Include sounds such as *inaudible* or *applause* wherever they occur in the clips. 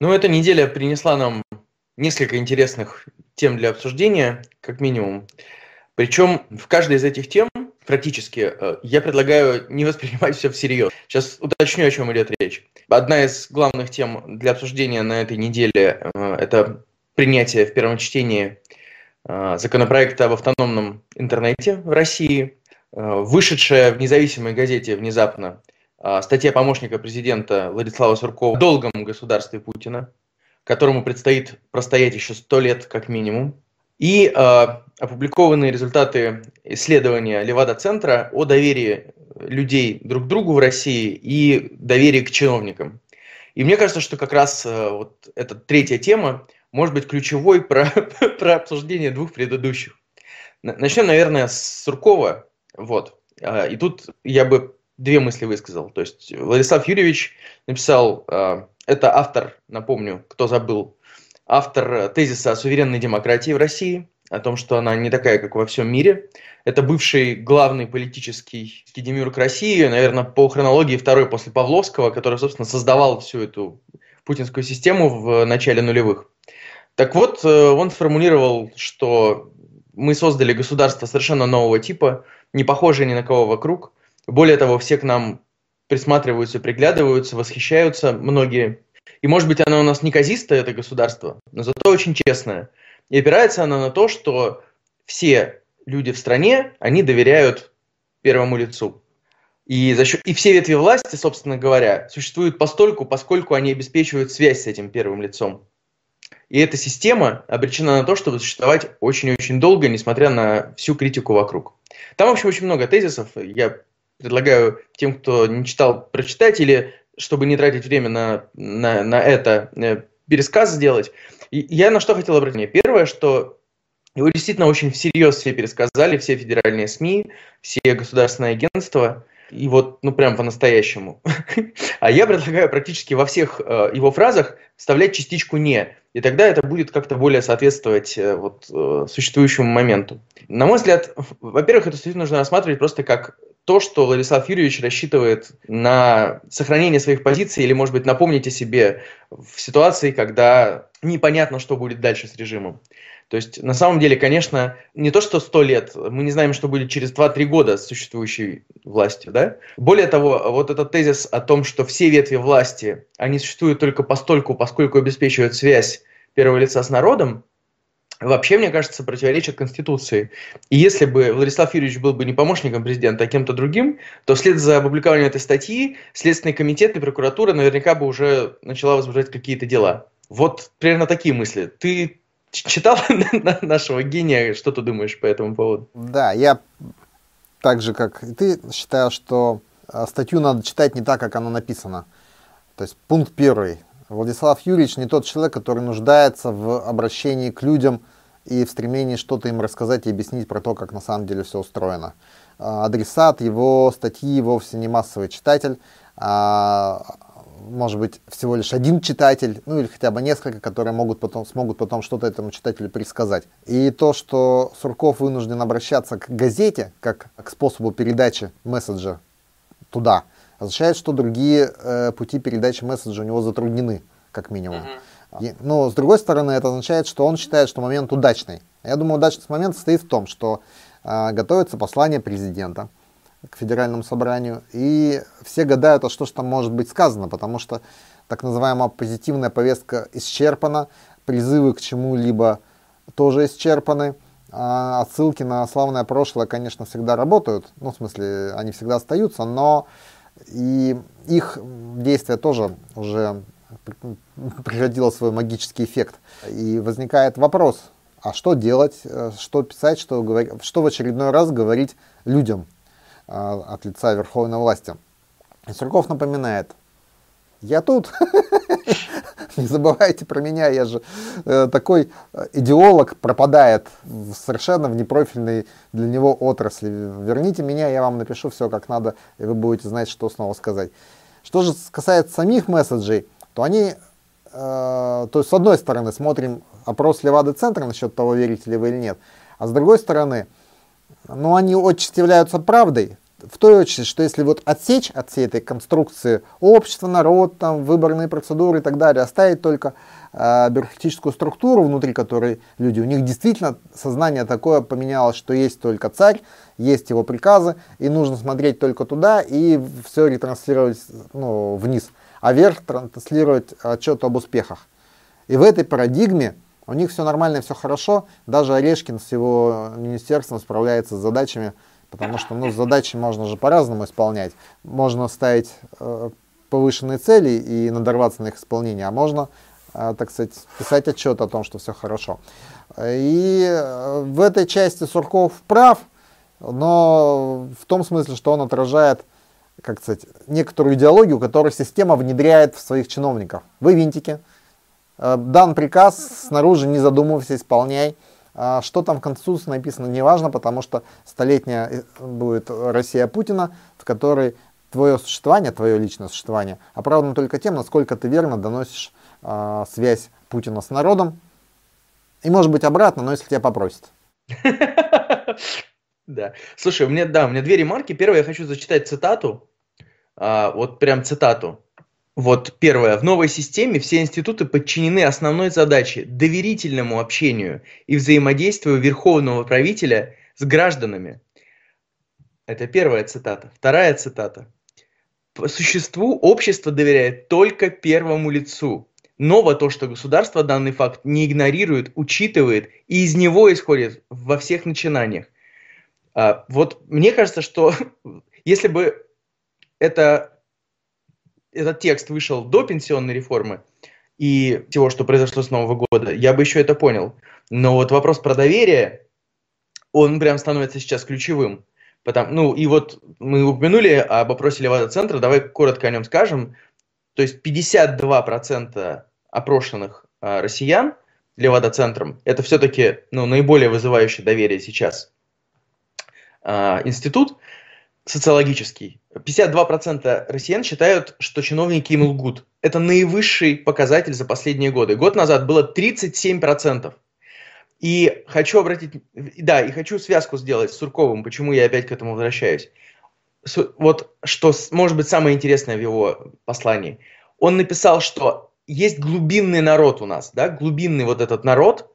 Ну, эта неделя принесла нам несколько интересных тем для обсуждения, как минимум. Причем в каждой из этих тем практически э, я предлагаю не воспринимать все всерьез. Сейчас уточню, о чем идет речь. Одна из главных тем для обсуждения на этой неделе э, – это принятие в первом чтении э, законопроекта об автономном интернете в России, вышедшая в независимой газете внезапно статья помощника президента Владислава Суркова долгом государстве Путина, которому предстоит простоять еще сто лет как минимум, и э, опубликованные результаты исследования Левада-центра о доверии людей друг к другу в России и доверии к чиновникам. И мне кажется, что как раз э, вот эта третья тема может быть ключевой про, *laughs* про обсуждение двух предыдущих. Начнем, наверное, с Суркова. Вот. И тут я бы две мысли высказал. То есть Владислав Юрьевич написал, э, это автор, напомню, кто забыл, автор тезиса о суверенной демократии в России, о том, что она не такая, как во всем мире. Это бывший главный политический демиург России, наверное, по хронологии второй после Павловского, который, собственно, создавал всю эту путинскую систему в начале нулевых. Так вот, э, он сформулировал, что мы создали государство совершенно нового типа, не похожее ни на кого вокруг. Более того, все к нам присматриваются, приглядываются, восхищаются многие. И может быть оно у нас неказистое, это государство, но зато очень честное. И опирается оно на то, что все люди в стране, они доверяют первому лицу. И, за счет, и все ветви власти, собственно говоря, существуют постольку, поскольку они обеспечивают связь с этим первым лицом. И эта система обречена на то, чтобы существовать очень-очень долго, несмотря на всю критику вокруг. Там, в общем, очень много тезисов. Я предлагаю тем, кто не читал, прочитать или чтобы не тратить время на, на, на это, э, пересказ сделать. И я на что хотел обратить внимание. Первое, что его действительно очень всерьез все пересказали, все федеральные СМИ, все государственные агентства, и вот, ну, прям по-настоящему. *laughs* А я предлагаю практически во всех э, его фразах вставлять частичку «не», и тогда это будет как-то более соответствовать э, вот, существующему моменту. На мой взгляд, во-первых, это действительно нужно рассматривать просто как то, что Владислав Юрьевич рассчитывает на сохранение своих позиций или, может быть, напомнить о себе в ситуации, когда непонятно, что будет дальше с режимом. То есть, на самом деле, конечно, не то, что сто лет, мы не знаем, что будет через 2-3 года с существующей властью, да? Более того, вот этот тезис о том, что все ветви власти, они существуют только постольку, поскольку обеспечивают связь первого лица с народом, вообще, мне кажется, противоречит Конституции. И если бы Владислав Юрьевич был бы не помощником президента, а кем-то другим, то вслед за опубликованием этой статьи Следственный комитет и прокуратура наверняка бы уже начала возбуждать какие-то дела. Вот примерно такие мысли. Ты читал *laughs* нашего гения, что ты думаешь по этому поводу? Да, я так же, как и ты, считаю, что а, статью надо читать не так, как она написана. То есть пункт первый. Владислав Юрьевич не тот человек, который нуждается в обращении к людям и в стремлении что-то им рассказать и объяснить про то, как на самом деле все устроено. А, адресат его статьи вовсе не массовый читатель, а может быть всего лишь один читатель, ну или хотя бы несколько, которые могут потом, смогут потом что-то этому читателю пересказать. И то, что Сурков вынужден обращаться к газете, как к способу передачи месседжа туда, означает, что другие э, пути передачи месседжа у него затруднены, как минимум. И, но с другой стороны, это означает, что он считает, что момент удачный. Я думаю, удачный момент состоит в том, что э, готовится послание президента к федеральному собранию, и все гадают, а что же там может быть сказано, потому что так называемая позитивная повестка исчерпана, призывы к чему-либо тоже исчерпаны, а отсылки на славное прошлое, конечно, всегда работают, ну, в смысле, они всегда остаются, но и их действие тоже уже превратило свой магический эффект. И возникает вопрос, а что делать, э, что писать, что, говорить, что в очередной раз говорить людям э, от лица верховной власти. Сурков напоминает, я тут, *laughs* не забывайте про меня, я же э, такой э, идеолог пропадает в, совершенно в непрофильной для него отрасли. Верните меня, я вам напишу все как надо, и вы будете знать, что снова сказать. Что же касается самих месседжей, то они, э, то есть с одной стороны смотрим опрос Левады-центра насчет того, верите ли вы или нет, а с другой стороны, ну они отчасти являются правдой, в той очереди, что если вот отсечь от всей этой конструкции общество, народ, там, выборные процедуры и так далее, оставить только э, бюрократическую структуру, внутри которой люди, у них действительно сознание такое поменялось, что есть только царь, есть его приказы, и нужно смотреть только туда и все ретранслировать ну, вниз, а вверх транслировать отчет об успехах. И в этой парадигме у них все нормально, все хорошо, даже Орешкин с его министерством справляется с задачами, потому что ну, задачи можно же по-разному исполнять. Можно ставить э, повышенные цели и надорваться на их исполнение, а можно, э, так сказать, писать отчет о том, что все хорошо. И э, в этой части Сурков прав, но в том смысле, что он отражает как сказать, некоторую идеологию, которую система внедряет в своих чиновников. Вы винтики, э, дан приказ, снаружи не задумывайся, исполняй. А что там в Конституции написано, неважно, потому что столетняя э, будет Россия Путина, в которой твое существование, твое личное существование оправдано только тем, насколько ты верно доносишь э, связь Путина с народом. И может быть обратно, но если тебя попросят. *laughs* Да. Слушай, у меня, да, у меня две ремарки. Первое, я хочу зачитать цитату. А, вот прям цитату. Вот первое. В новой системе все институты подчинены основной задаче – доверительному общению и взаимодействию верховного правителя с гражданами. Это первая цитата. Вторая цитата. По существу общество доверяет только первому лицу. Ново то, что государство данный факт не игнорирует, учитывает и из него исходит во всех начинаниях. А, вот мне кажется, что *laughs* если бы это, этот текст вышел до пенсионной реформы и всего, что произошло с Нового года, я бы еще это понял. Но вот вопрос про доверие, он прям становится сейчас ключевым. Потому, ну и вот мы упомянули об опросе Левада-центра, давай коротко о нем скажем. То есть 52% опрошенных а, россиян Левада-центром, это все-таки ну, наиболее вызывающее доверие сейчас а, институт социологический. 52% россиян считают, что чиновники им лгут. Это наивысший показатель за последние годы. Год назад было 37%. И хочу обратить, да, и хочу связку сделать с Сурковым, почему я опять к этому возвращаюсь. Вот что может быть самое интересное в его послании. Он написал, что есть глубинный народ у нас, да, глубинный вот этот народ,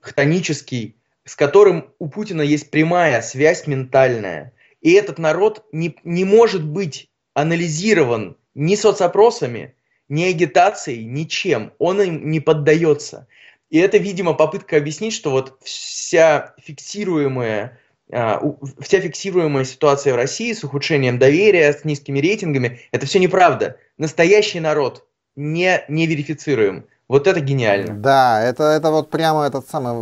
хтонический, с которым у Путина есть прямая связь ментальная. И этот народ не, не может быть анализирован ни соцопросами, ни агитацией, ничем. Он им не поддается. И это, видимо, попытка объяснить, что вот вся фиксируемая, а, вся фиксируемая ситуация в России с ухудшением доверия, с низкими рейтингами, это все неправда. Настоящий народ не, не верифицируем. Вот это гениально. Да, это, это вот прямо этот самый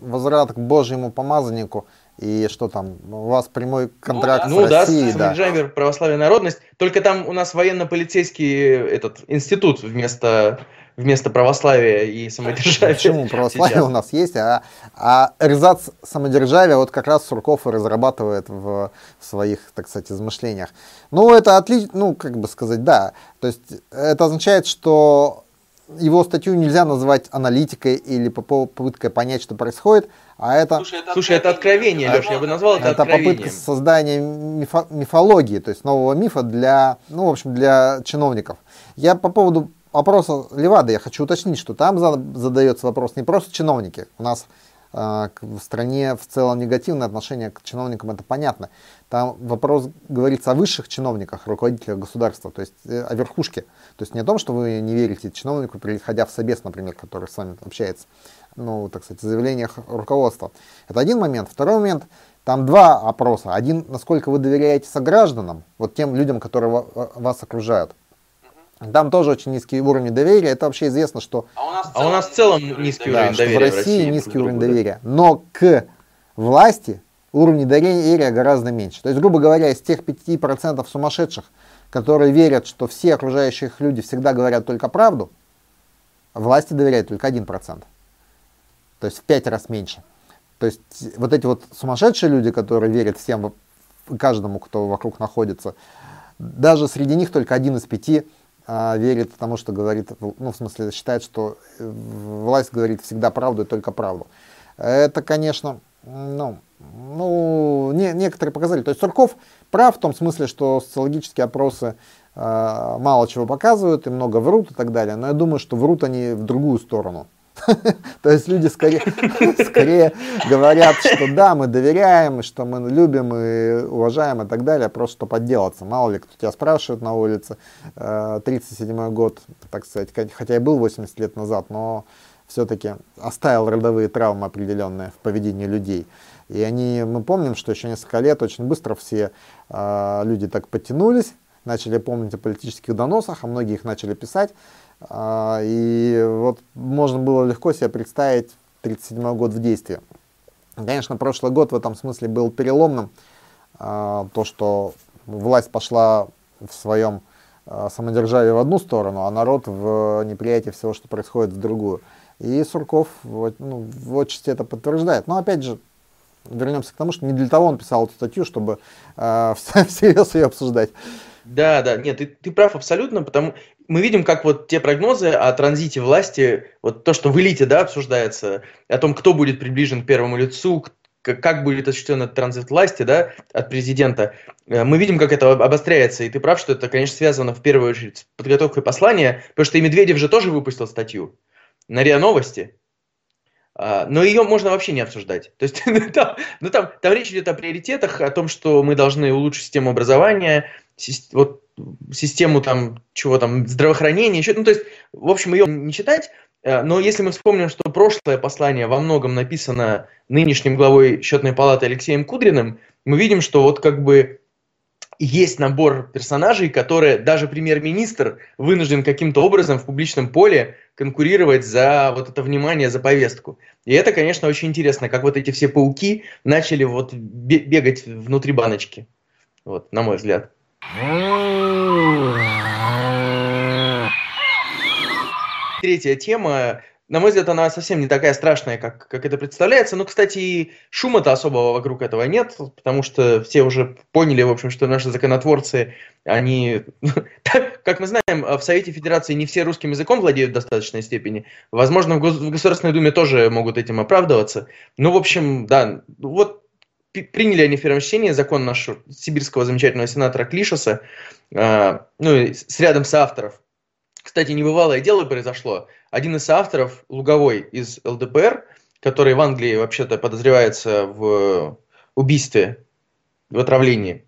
возврат к Божьему помазаннику. И что там, у вас прямой контракт ну, с да, Россией. Ну да, Джамер, православие, народность. Только там у нас военно-полицейский этот институт вместо, вместо православия и самодержавия. Почему? Православие сейчас. у нас есть, а, а эрзац самодержавия вот как раз Сурков и разрабатывает в своих, так сказать, измышлениях. Ну, это отлично, ну, как бы сказать, да. То есть это означает, что его статью нельзя называть аналитикой или попыткой понять, что происходит, а это... Слушай, это, Слушай, это откровение, Леш, я бы назвал это Это попытка создания мифо, мифологии, то есть нового мифа для, ну, в общем, для чиновников. Я по поводу опроса Левады, я хочу уточнить, что там задается вопрос не просто чиновники. У нас в стране в целом негативное отношение к чиновникам, это понятно. Там вопрос говорится о высших чиновниках, руководителях государства, то есть э, о верхушке. То есть не о том, что вы не верите чиновнику, приходя в собес, например, который с вами общается, ну, так сказать, в заявлениях руководства. Это один момент. Второй момент, там два опроса. Один, насколько вы доверяете согражданам, вот тем людям, которые вас окружают. Там тоже очень низкий уровень доверия. Это вообще известно, что... А у нас, а у нас в целом низкий да, уровень доверия. В России, в России низкий уровень доверия. Но к власти уровень доверия гораздо меньше. То есть, грубо говоря, из тех 5% сумасшедших, которые верят, что все окружающие их люди всегда говорят только правду, власти доверяют только 1%. То есть в 5 раз меньше. То есть вот эти вот сумасшедшие люди, которые верят всем, каждому, кто вокруг находится, даже среди них только один из пяти а, верит тому, что говорит, ну, в смысле, считает, что э, власть говорит всегда правду и только правду. Это, конечно, ну, ну, не, некоторые показали. То есть Сурков прав в том смысле, что социологические опросы э, мало чего показывают и много врут и так далее. Но я думаю, что врут они в другую сторону. *laughs* То есть люди скорее, *laughs* скорее говорят, что да, мы доверяем, что мы любим и уважаем и так далее, просто чтобы отделаться. Мало ли, кто тебя спрашивает на улице. 37-й э, год, так сказать, хотя и был 80 лет назад, но все-таки оставил родовые травмы определенные в поведении людей. И они, мы помним, что еще несколько лет очень быстро все э, люди так подтянулись, начали помнить о политических доносах, а многие их начали писать. Э, и вот можно было легко себе представить 1937 год в действии. Конечно, прошлый год в этом смысле был переломным. Э, то, что власть пошла в своем э, самодержавии в одну сторону, а народ в неприятии всего, что происходит, в другую. И Сурков ну, в отчасти это подтверждает. Но опять же, вернемся к тому, что не для того он писал эту статью, чтобы *laughs* э, всерьез ее обсуждать. Да, да, нет, ты, ты прав абсолютно, потому мы видим, как вот те прогнозы о транзите власти, вот то, что в элите, да, обсуждается, о том, кто будет приближен к первому лицу, как будет осуществлен этот транзит власти, да, от президента, э, мы видим, как это обостряется, и ты прав, что это, конечно, связано в первую очередь с подготовкой послания, потому что и Медведев же тоже выпустил статью на РИА Новости, а, но ее можно вообще не обсуждать. То есть *laughs* ну, там, ну, там, там речь идет о приоритетах, о том, что мы должны улучшить систему образования, вот, систему там, чего там, здравоохранения, еще, ну, то есть, в общем, ее не читать, а, но если мы вспомним, что прошлое послание во многом написано нынешним главой счетной палаты Алексеем Кудриным, мы видим, что вот как бы есть набор персонажей, которые даже премьер-министр вынужден каким-то образом в публичном поле конкурировать за вот это внимание, за повестку. И это, конечно, очень интересно, как вот эти все пауки начали вот бегать внутри баночки. Вот, на мой взгляд. Третья тема на мой взгляд, она совсем не такая страшная, как, как это представляется. Но, кстати, шума-то особого вокруг этого нет, потому что все уже поняли, в общем, что наши законотворцы, они, *laughs* как мы знаем, в Совете Федерации не все русским языком владеют в достаточной степени. Возможно, в Государственной Думе тоже могут этим оправдываться. Ну, в общем, да, вот приняли они чтении закон нашего сибирского замечательного сенатора Клишеса, э, ну, с рядом соавторов. Кстати, небывалое дело произошло. Один из авторов, Луговой из ЛДПР, который в Англии вообще-то подозревается в убийстве, в отравлении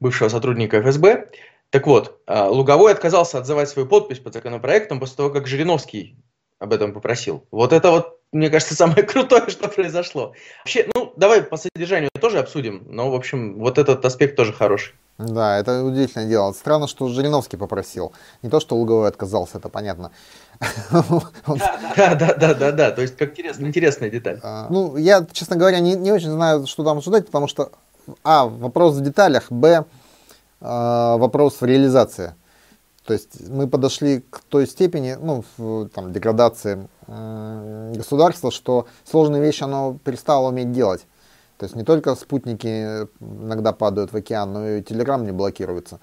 бывшего сотрудника ФСБ. Так вот, а, Луговой отказался отзывать свою подпись под законопроектом после того, как Жириновский об этом попросил. Вот это вот, мне кажется, самое *laughs* крутое, что произошло. Вообще, ну, давай по содержанию тоже обсудим, но, в общем, вот этот аспект тоже хороший. Да, это удивительное дело. Странно, что Жириновский попросил. Не то, что Луговой отказался, это понятно. *laughs* Да, да, да, да, да. То есть как интересная деталь. А, ну, я, честно говоря, не, очень знаю, что там обсуждать, потому что, а, вопрос в деталях, б, а, вопрос в реализации. То есть мы подошли к той степени, ну, в, там, деградации государства, что сложные вещи оно перестало уметь делать. То есть не только спутники иногда падают в океан, но и телеграм не блокируется.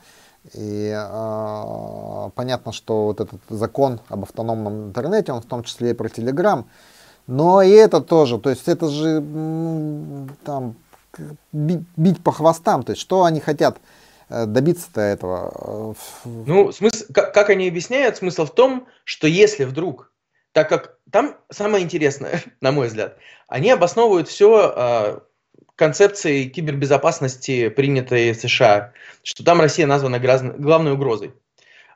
И э, понятно, что вот этот закон об автономном интернете, он в том числе и про телеграм, но и это тоже, то есть это же там бить, бить по хвостам, то есть что они хотят э, добиться-то этого? Ну, смысл, как, как они объясняют, смысл в том, что если вдруг, так как там самое интересное, *laughs* на мой взгляд, они обосновывают все э, концепции кибербезопасности, принятой в США, что там Россия названа главной угрозой.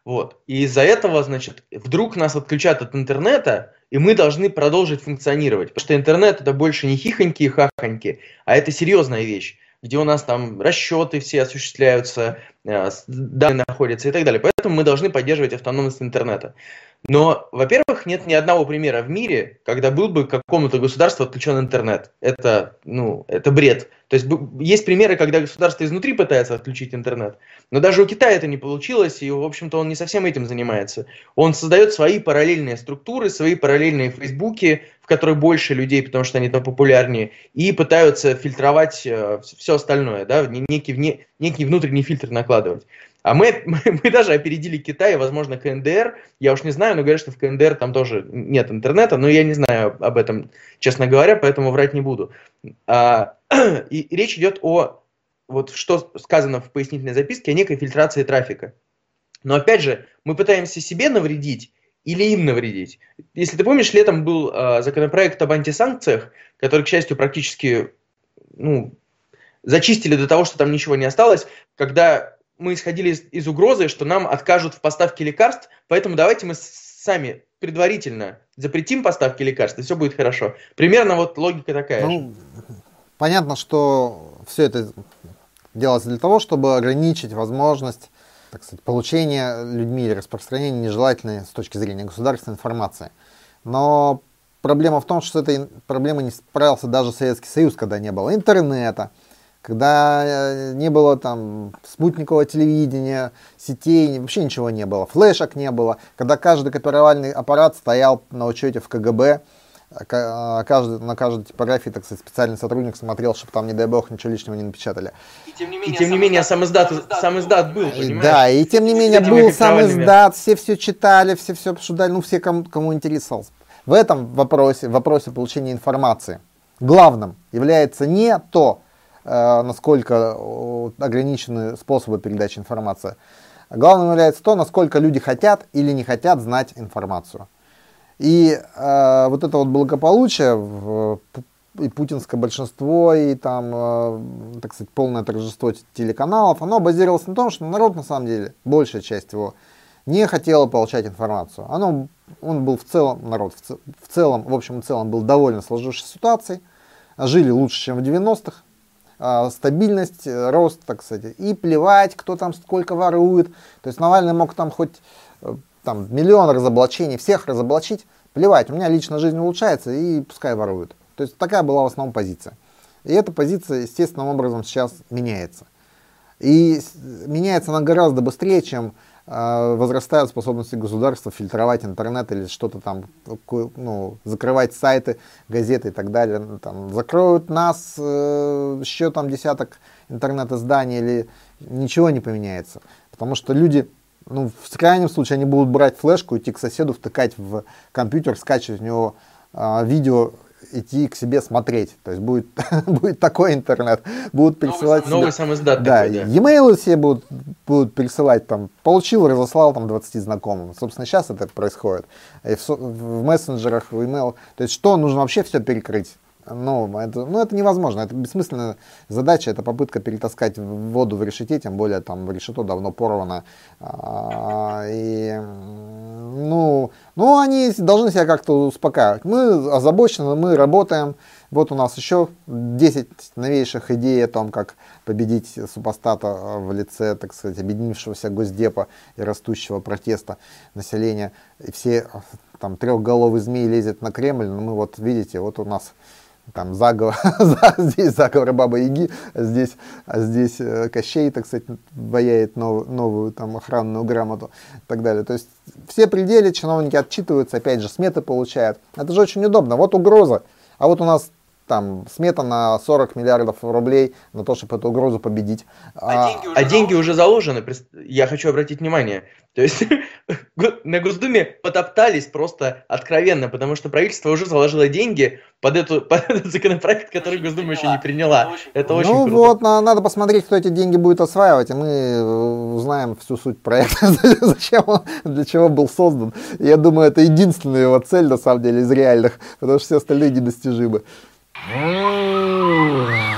Вот. И из-за этого, значит, вдруг нас отключат от интернета, и мы должны продолжить функционировать. Потому что интернет это больше не хихоньки и хахоньки, а это серьезная вещь, где у нас там расчеты все осуществляются, э, данные находятся и так далее. Поэтому мы должны поддерживать автономность интернета. Но, во-первых, нет ни одного примера в мире, когда был бы какому-то государству отключен интернет. Это, ну, это бред. То есть есть примеры, когда государство изнутри пытается отключить интернет, но даже у Китая это не получилось, и, в общем-то, он не совсем этим занимается. Он создает свои параллельные структуры, свои параллельные фейсбуки, в которых больше людей, потому что они там популярнее, и пытаются фильтровать э, все остальное, да, некий, вне, некий внутренний фильтр накладывать. А мы, *laughs* мы, мы даже опередили Китай, возможно, КНДР. Я уж не знаю, но говорят, что в КНДР там тоже нет интернета, но я не знаю об этом, честно говоря, поэтому врать не буду. А, *clears throat* и речь идет о, вот что сказано в пояснительной записке, о некой фильтрации трафика. Но опять же, мы пытаемся себе навредить или им навредить. Если ты помнишь, летом был э, законопроект об антисанкциях, который, к счастью, практически ну, зачистили до того, что там ничего не осталось, когда мы исходили из, из угрозы, что нам откажут в поставке лекарств, поэтому давайте мы сами предварительно запретим поставки лекарств, и все будет хорошо. Примерно вот логика такая. Ну, понятно, что все это делается для того, чтобы ограничить возможность так сказать, получения людьми или распространения нежелательной с точки зрения государственной информации. Но проблема в том, что с этой проблемой не справился даже Советский Союз, когда не было интернета, когда э, не было там спутникового телевидения, сетей, вообще ничего не было, флешек не было, когда каждый копировальный аппарат стоял на учете в КГБ, а каждый, на каждой типографии, так сказать, специальный сотрудник смотрел, чтобы там, не дай бог, ничего лишнего не напечатали. И тем не менее, и, тем не менее сам, издат, сам издат был, понимаешь? Да, и тем не менее был сам издат, все все читали, все все обсуждали, ну все, кому, кому интересовался. В этом вопросе, в вопросе получения информации, главным является не то, насколько ограничены способы передачи информации, главным является то, насколько люди хотят или не хотят знать информацию. И э, вот это вот благополучие, в, и путинское большинство, и там, э, так сказать, полное торжество телеканалов, оно базировалось на том, что народ, на самом деле, большая часть его, не хотела получать информацию. Оно, он был в целом, народ в, в целом, в общем и целом, был доволен сложившейся ситуацией, жили лучше, чем в 90-х, э, стабильность, э, рост, так сказать, и плевать, кто там сколько ворует. То есть Навальный мог там хоть э, там миллион разоблачений, всех разоблачить, плевать, у меня лично жизнь улучшается и пускай воруют. То есть такая была в основном позиция. И эта позиция естественным образом сейчас меняется. И меняется она гораздо быстрее, чем возрастают способности государства фильтровать интернет или что-то там, ну, закрывать сайты, газеты и так далее. Там, закроют нас э, еще десяток интернет-изданий или ничего не поменяется. Потому что люди ну, в крайнем случае они будут брать флешку, идти к соседу, втыкать в компьютер, скачивать у него э, видео, идти к себе смотреть. То есть будет, *laughs* будет такой интернет. Будут присылать... Новый, новый сам издат да, такой, да. E-mail все будут, будут присылать, там, получил, разослал там 20 знакомым. Собственно, сейчас это происходит. И в, в мессенджерах, в email. То есть что, нужно вообще все перекрыть. Ну это, ну, это невозможно, это бессмысленная задача, это попытка перетаскать воду в решете, тем более там решето давно порвано. А, и, ну, ну, они должны себя как-то успокаивать. Мы озабочены, мы работаем. Вот у нас еще 10 новейших идей о том, как победить супостата в лице, так сказать, объединившегося Госдепа и растущего протеста населения. И все там трехголовый змей лезет на Кремль, но мы вот видите, вот у нас там заговор, *laughs* здесь заговор Баба Яги, а здесь, а здесь э, Кощей, так сказать, ваяет нов, новую там охранную грамоту и так далее. То есть все пределы, чиновники отчитываются, опять же, сметы получают. Это же очень удобно. Вот угроза. А вот у нас там смета на 40 миллиардов рублей на то, чтобы эту угрозу победить. А, а, деньги, уже а деньги уже заложены. Я хочу обратить внимание. То есть *laughs* на Госдуме потоптались просто откровенно, потому что правительство уже заложило деньги под, эту, *laughs* под этот законопроект, который очень Госдума еще не приняла. Это очень, ну круто. вот, надо посмотреть, кто эти деньги будет осваивать, и мы э, узнаем всю суть проекта, *laughs* зачем он, для чего был создан. Я думаю, это единственная его цель, на самом деле, из реальных, потому что все остальные недостижимы. Oh.